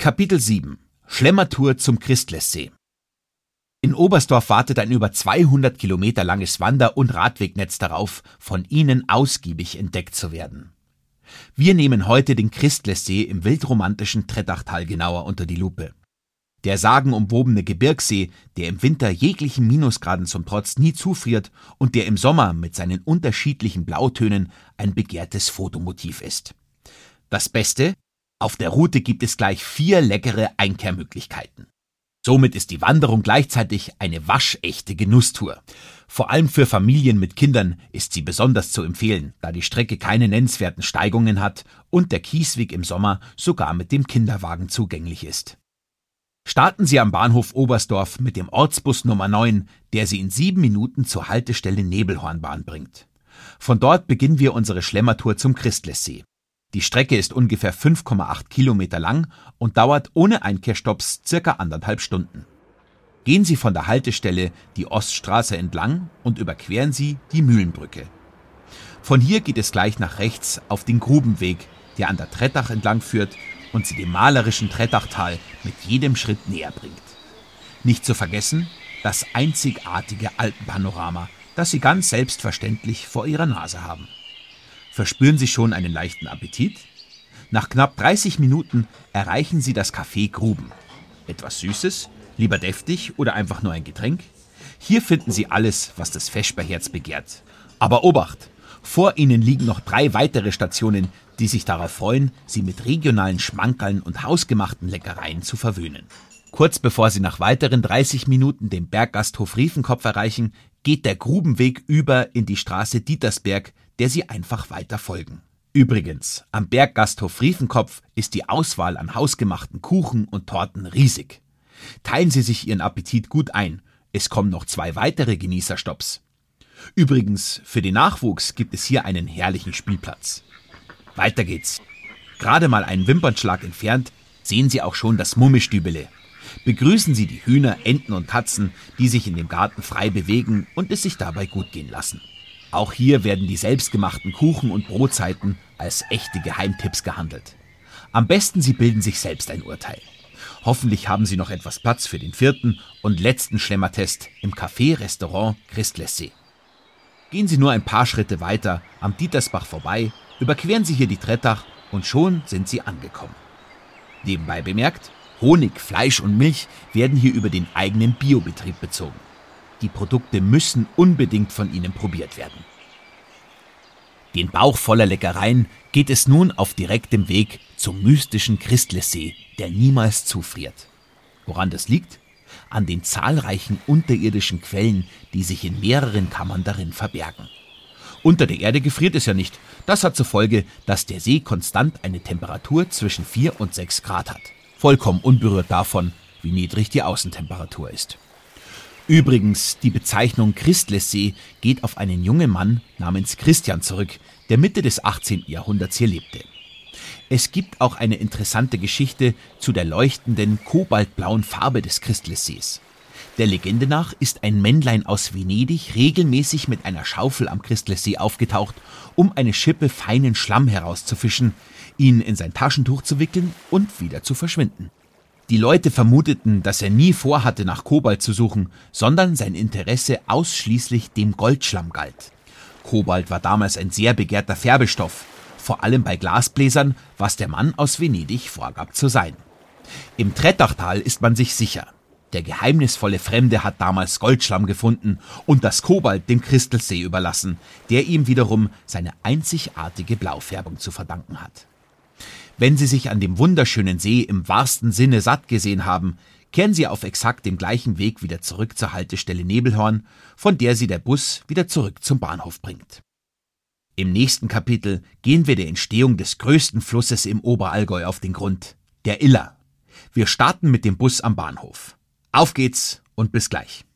Kapitel 7 Schlemmertour zum Christlessee In Oberstdorf wartet ein über 200 Kilometer langes Wander- und Radwegnetz darauf, von Ihnen ausgiebig entdeckt zu werden. Wir nehmen heute den Christlessee im wildromantischen Trettachtal genauer unter die Lupe. Der sagenumwobene Gebirgssee, der im Winter jeglichen Minusgraden zum Trotz nie zufriert und der im Sommer mit seinen unterschiedlichen Blautönen ein begehrtes Fotomotiv ist. Das Beste, auf der Route gibt es gleich vier leckere Einkehrmöglichkeiten. Somit ist die Wanderung gleichzeitig eine waschechte Genusstour. Vor allem für Familien mit Kindern ist sie besonders zu empfehlen, da die Strecke keine nennenswerten Steigungen hat und der Kiesweg im Sommer sogar mit dem Kinderwagen zugänglich ist. Starten Sie am Bahnhof Oberstdorf mit dem Ortsbus Nummer 9, der Sie in sieben Minuten zur Haltestelle Nebelhornbahn bringt. Von dort beginnen wir unsere Schlemmertour zum Christlessee. Die Strecke ist ungefähr 5,8 Kilometer lang und dauert ohne Einkehrstopps circa anderthalb Stunden. Gehen Sie von der Haltestelle die Oststraße entlang und überqueren Sie die Mühlenbrücke. Von hier geht es gleich nach rechts auf den Grubenweg, der an der Trettach entlang führt und Sie dem malerischen Trettachtal mit jedem Schritt näher bringt. Nicht zu vergessen das einzigartige Alpenpanorama, das Sie ganz selbstverständlich vor Ihrer Nase haben. Verspüren Sie schon einen leichten Appetit? Nach knapp 30 Minuten erreichen Sie das Café Gruben. Etwas Süßes, lieber deftig oder einfach nur ein Getränk? Hier finden Sie alles, was das Feschberherz begehrt. Aber Obacht! Vor Ihnen liegen noch drei weitere Stationen, die sich darauf freuen, Sie mit regionalen Schmankerln und hausgemachten Leckereien zu verwöhnen. Kurz bevor Sie nach weiteren 30 Minuten den Berggasthof Riefenkopf erreichen, geht der Grubenweg über in die Straße Dietersberg, der Sie einfach weiter folgen. Übrigens, am Berggasthof Riefenkopf ist die Auswahl an hausgemachten Kuchen und Torten riesig. Teilen Sie sich Ihren Appetit gut ein. Es kommen noch zwei weitere Genießerstopps. Übrigens, für den Nachwuchs gibt es hier einen herrlichen Spielplatz. Weiter geht's. Gerade mal einen Wimpernschlag entfernt sehen Sie auch schon das Mummistübele, begrüßen Sie die Hühner, Enten und Katzen, die sich in dem Garten frei bewegen und es sich dabei gut gehen lassen. Auch hier werden die selbstgemachten Kuchen und Brotzeiten als echte Geheimtipps gehandelt. Am besten Sie bilden sich selbst ein Urteil. Hoffentlich haben Sie noch etwas Platz für den vierten und letzten Schlemmertest im Café-Restaurant Christlessee. Gehen Sie nur ein paar Schritte weiter am Dietersbach vorbei, überqueren Sie hier die Trettach und schon sind Sie angekommen. Nebenbei bemerkt, Honig, Fleisch und Milch werden hier über den eigenen Biobetrieb bezogen. Die Produkte müssen unbedingt von Ihnen probiert werden. Den Bauch voller Leckereien geht es nun auf direktem Weg zum mystischen Christlessee, der niemals zufriert. Woran das liegt? An den zahlreichen unterirdischen Quellen, die sich in mehreren Kammern darin verbergen. Unter der Erde gefriert es ja nicht. Das hat zur Folge, dass der See konstant eine Temperatur zwischen 4 und 6 Grad hat vollkommen unberührt davon, wie niedrig die Außentemperatur ist. Übrigens, die Bezeichnung Christlessee geht auf einen jungen Mann namens Christian zurück, der Mitte des 18. Jahrhunderts hier lebte. Es gibt auch eine interessante Geschichte zu der leuchtenden kobaltblauen Farbe des Christlessees. Der Legende nach ist ein Männlein aus Venedig regelmäßig mit einer Schaufel am Christlessee aufgetaucht, um eine Schippe feinen Schlamm herauszufischen, ihn in sein Taschentuch zu wickeln und wieder zu verschwinden. Die Leute vermuteten, dass er nie vorhatte, nach Kobalt zu suchen, sondern sein Interesse ausschließlich dem Goldschlamm galt. Kobalt war damals ein sehr begehrter Färbestoff, vor allem bei Glasbläsern, was der Mann aus Venedig vorgab zu sein. Im Trettachtal ist man sich sicher. Der geheimnisvolle Fremde hat damals Goldschlamm gefunden und das Kobalt dem Christelsee überlassen, der ihm wiederum seine einzigartige Blaufärbung zu verdanken hat. Wenn Sie sich an dem wunderschönen See im wahrsten Sinne satt gesehen haben, kehren Sie auf exakt dem gleichen Weg wieder zurück zur Haltestelle Nebelhorn, von der Sie der Bus wieder zurück zum Bahnhof bringt. Im nächsten Kapitel gehen wir der Entstehung des größten Flusses im Oberallgäu auf den Grund, der Iller. Wir starten mit dem Bus am Bahnhof. Auf geht's und bis gleich.